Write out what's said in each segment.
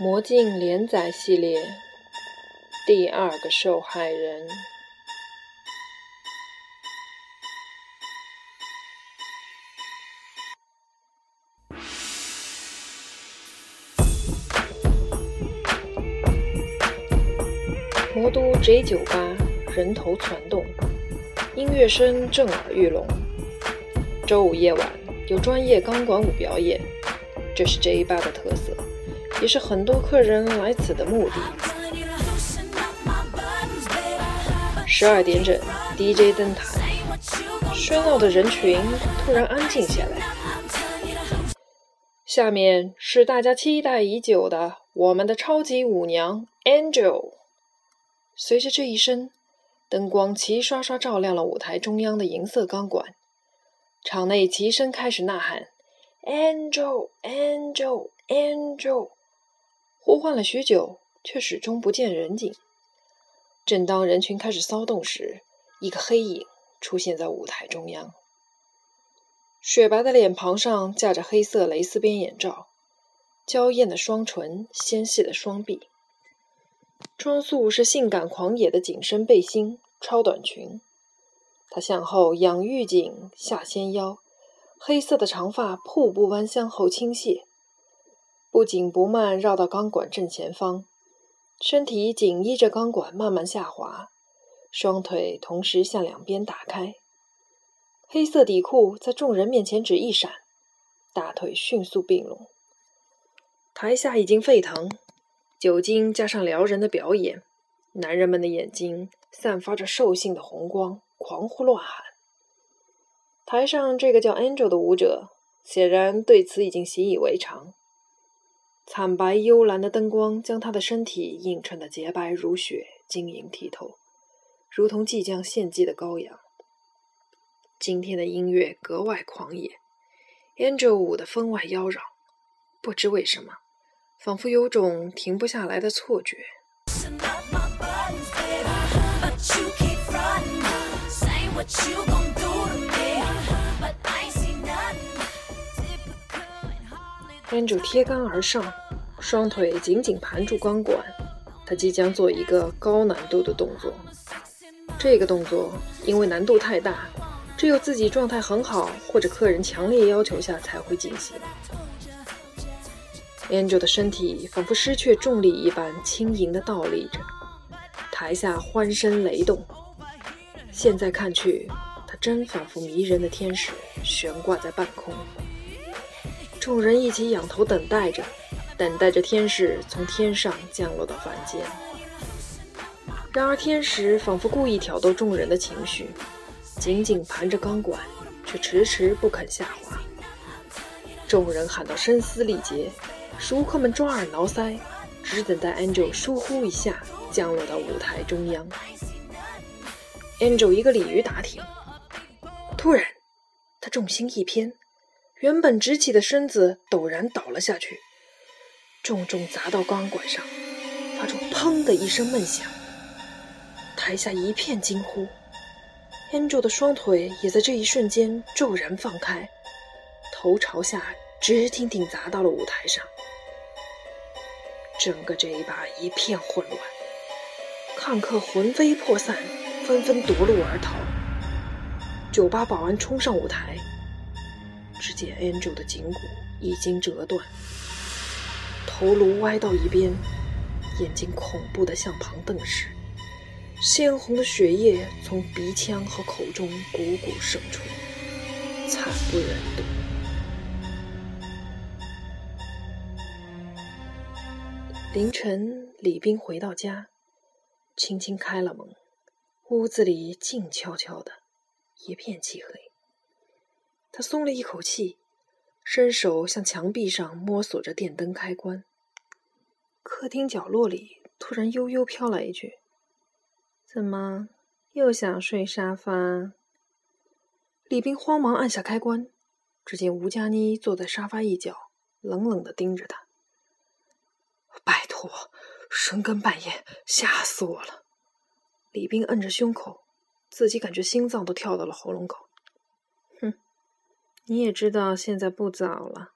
魔镜连载系列第二个受害人。魔都 J 酒吧人头攒动，音乐声震耳欲聋。周五夜晚有专业钢管舞表演，这是 J 吧的特色，也是很多客人来此的目的。十二点整，DJ 登台，喧闹的人群突然安静下来。下面是大家期待已久的我们的超级舞娘 Angel。随着这一声，灯光齐刷刷照亮了舞台中央的银色钢管，场内齐声开始呐喊：“Angel，Angel，Angel！” 呼唤了许久，却始终不见人影。正当人群开始骚动时，一个黑影出现在舞台中央。雪白的脸庞上架着黑色蕾丝边眼罩，娇艳的双唇，纤细的双臂。装束是性感狂野的紧身背心、超短裙，她向后仰玉颈，下纤腰，黑色的长发瀑布般向后倾泻，不紧不慢绕到钢管正前方，身体紧依着钢管慢慢下滑，双腿同时向两边打开，黑色底裤在众人面前只一闪，大腿迅速并拢，台下已经沸腾。酒精加上撩人的表演，男人们的眼睛散发着兽性的红光，狂呼乱喊。台上这个叫 Angel 的舞者显然对此已经习以为常。惨白幽蓝的灯光将他的身体映衬得洁白如雪，晶莹剔透，如同即将献祭的羔羊。今天的音乐格外狂野，Angel 舞的分外妖娆，不知为什么。仿佛有种停不下来的错觉。Angel 贴杆而上，双腿紧紧盘住钢管，他即将做一个高难度的动作。这个动作因为难度太大，只有自己状态很好或者客人强烈要求下才会进行。Angel 的身体仿佛失去重力一般轻盈地倒立着，台下欢声雷动。现在看去，他真仿佛迷人的天使悬挂在半空。众人一起仰头等待着，等待着天使从天上降落到凡间。然而，天使仿佛故意挑逗众人的情绪，紧紧盘着钢管，却迟迟不肯下滑。众人喊到声嘶力竭。熟客们抓耳挠腮，只等待 Angel 疏忽一下降落到舞台中央。Angel 一个鲤鱼打挺，突然，他重心一偏，原本直起的身子陡然倒了下去，重重砸到钢管上，发出“砰”的一声闷响。台下一片惊呼，Angel 的双腿也在这一瞬间骤然放开，头朝下直挺挺砸到了舞台上。整个这一把一片混乱，看客魂飞魄散，纷纷夺路而逃。酒吧保安冲上舞台，只见 Angel 的颈骨已经折断，头颅歪到一边，眼睛恐怖的向旁瞪视，鲜红的血液从鼻腔和口中汩汩渗出，惨不忍睹。凌晨，李斌回到家，轻轻开了门，屋子里静悄悄的，一片漆黑。他松了一口气，伸手向墙壁上摸索着电灯开关。客厅角落里突然悠悠飘来一句：“怎么又想睡沙发？”李斌慌忙按下开关，只见吴佳妮坐在沙发一角，冷冷的盯着他。拜托，深更半夜吓死我了！李斌摁着胸口，自己感觉心脏都跳到了喉咙口。你也知道现在不早了，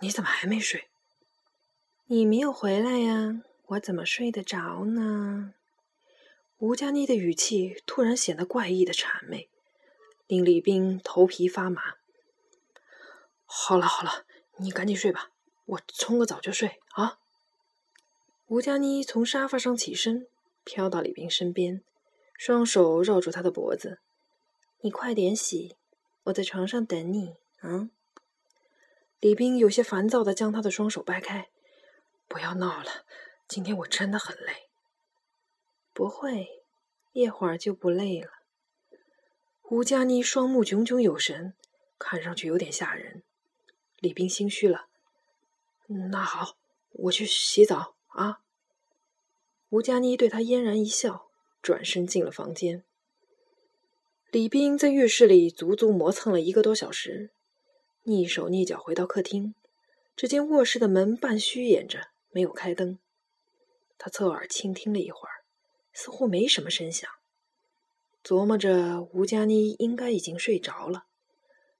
你怎么还没睡？你没有回来呀，我怎么睡得着呢？吴佳妮的语气突然显得怪异的谄媚，令李斌头皮发麻。好了好了，你赶紧睡吧，我冲个澡就睡啊。吴佳妮从沙发上起身，飘到李斌身边，双手绕住他的脖子：“你快点洗，我在床上等你嗯。”李斌有些烦躁的将他的双手掰开。不要闹了，今天我真的很累。不会，一会儿就不累了。吴佳妮双目炯炯有神，看上去有点吓人。李斌心虚了。那好，我去洗澡啊。吴佳妮对他嫣然一笑，转身进了房间。李斌在浴室里足足磨蹭了一个多小时，蹑手蹑脚回到客厅，只见卧室的门半虚掩着。没有开灯，他侧耳倾听了一会儿，似乎没什么声响。琢磨着吴佳妮应该已经睡着了，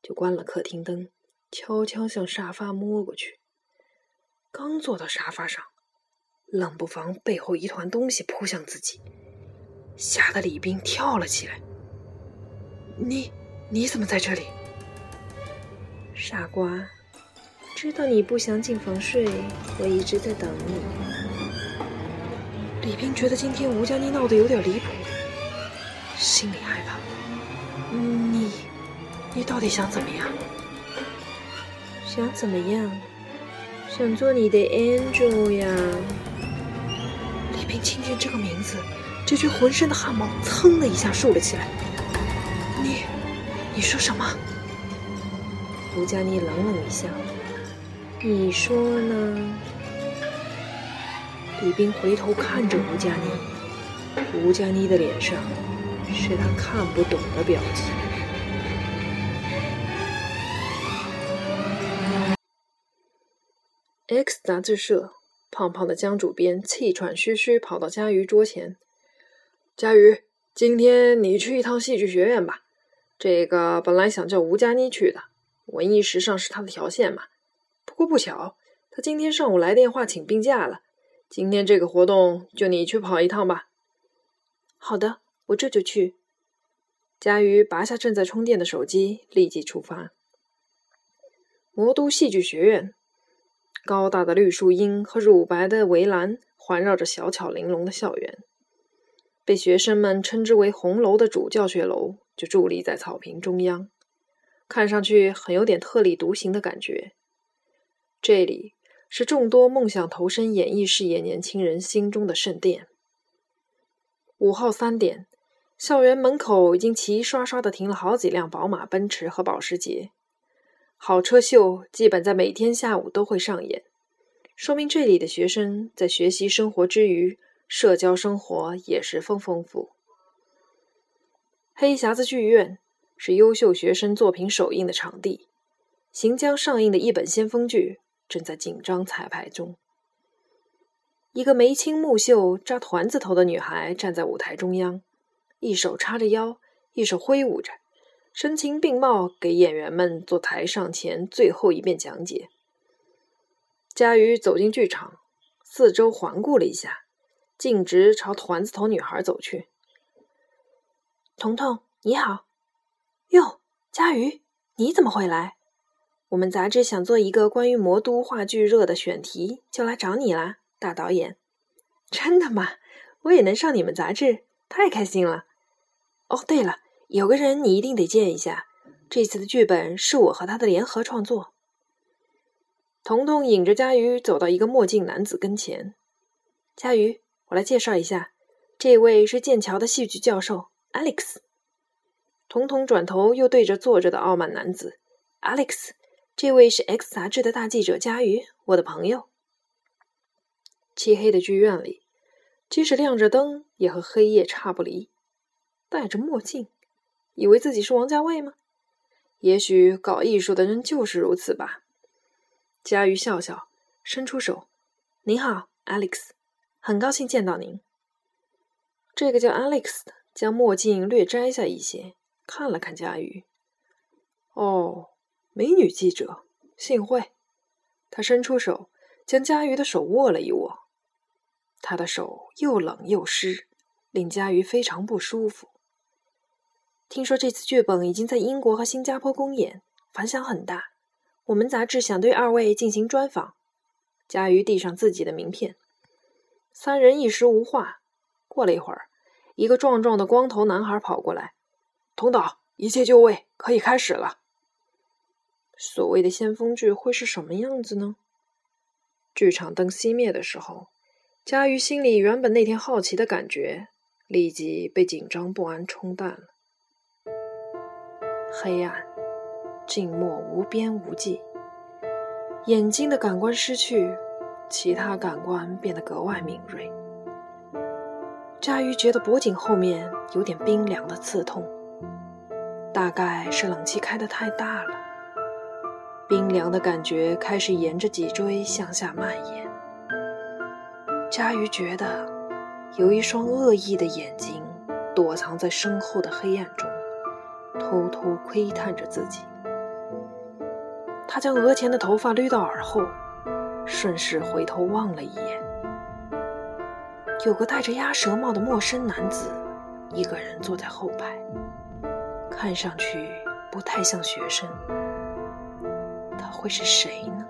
就关了客厅灯，悄悄向沙发摸过去。刚坐到沙发上，冷不防背后一团东西扑向自己，吓得李斌跳了起来。“你你怎么在这里？”傻瓜。知道你不想进房睡，我一直在等你。李斌觉得今天吴佳妮闹得有点离谱，心里害怕。你，你到底想怎么样？想怎么样？想做你的 angel 呀！李斌听见这个名字，这具浑身的汗毛噌的一下竖了起来。你，你说什么？吴佳妮冷冷一笑。你说呢？李斌回头看着吴佳妮，吴佳妮的脸上是他看不懂的表情。X 杂志社，胖胖的江主编气喘吁吁跑到佳瑜桌前：“佳瑜，今天你去一趟戏剧学院吧。这个本来想叫吴佳妮去的，文艺时尚是他的条线嘛。”不过不巧，他今天上午来电话请病假了。今天这个活动就你去跑一趟吧。好的，我这就去。佳瑜拔下正在充电的手机，立即出发。魔都戏剧学院，高大的绿树荫和乳白的围栏环绕着小巧玲珑的校园，被学生们称之为“红楼”的主教学楼就伫立在草坪中央，看上去很有点特立独行的感觉。这里是众多梦想投身演艺事业年轻人心中的圣殿。午后三点，校园门口已经齐刷刷的停了好几辆宝马、奔驰和保时捷，好车秀基本在每天下午都会上演，说明这里的学生在学习生活之余，社交生活也十分丰富。黑匣子剧院是优秀学生作品首映的场地，行将上映的一本先锋剧。正在紧张彩排中。一个眉清目秀、扎团子头的女孩站在舞台中央，一手叉着腰，一手挥舞着，声情并茂，给演员们做台上前最后一遍讲解。佳瑜走进剧场，四周环顾了一下，径直朝团子头女孩走去。“彤彤，你好。”“哟，佳瑜，你怎么会来？”我们杂志想做一个关于魔都话剧热的选题，就来找你啦，大导演。真的吗？我也能上你们杂志，太开心了。哦，对了，有个人你一定得见一下。这次的剧本是我和他的联合创作。彤彤引着佳瑜走到一个墨镜男子跟前。佳瑜，我来介绍一下，这位是剑桥的戏剧教授 Alex。彤彤转头又对着坐着的傲慢男子 Alex。这位是《X》杂志的大记者佳瑜，我的朋友。漆黑的剧院里，即使亮着灯，也和黑夜差不离。戴着墨镜，以为自己是王家卫吗？也许搞艺术的人就是如此吧。佳瑜笑笑，伸出手：“您好，Alex，很高兴见到您。”这个叫 Alex 的将墨镜略摘下一些，看了看佳瑜：“哦。”美女记者，幸会。他伸出手，将佳瑜的手握了一握。他的手又冷又湿，令佳瑜非常不舒服。听说这次剧本已经在英国和新加坡公演，反响很大。我们杂志想对二位进行专访。佳瑜递上自己的名片，三人一时无话。过了一会儿，一个壮壮的光头男孩跑过来：“童导，一切就位，可以开始了。”所谓的先锋剧会是什么样子呢？剧场灯熄灭的时候，佳瑜心里原本那天好奇的感觉，立即被紧张不安冲淡了。黑暗。静默无边无际，眼睛的感官失去，其他感官变得格外敏锐。佳瑜觉得脖颈后面有点冰凉的刺痛，大概是冷气开得太大了。冰凉的感觉开始沿着脊椎向下蔓延。佳瑜觉得有一双恶意的眼睛躲藏在身后的黑暗中，偷偷窥探着自己。他将额前的头发捋到耳后，顺势回头望了一眼，有个戴着鸭舌帽的陌生男子，一个人坐在后排，看上去不太像学生。他会是谁呢？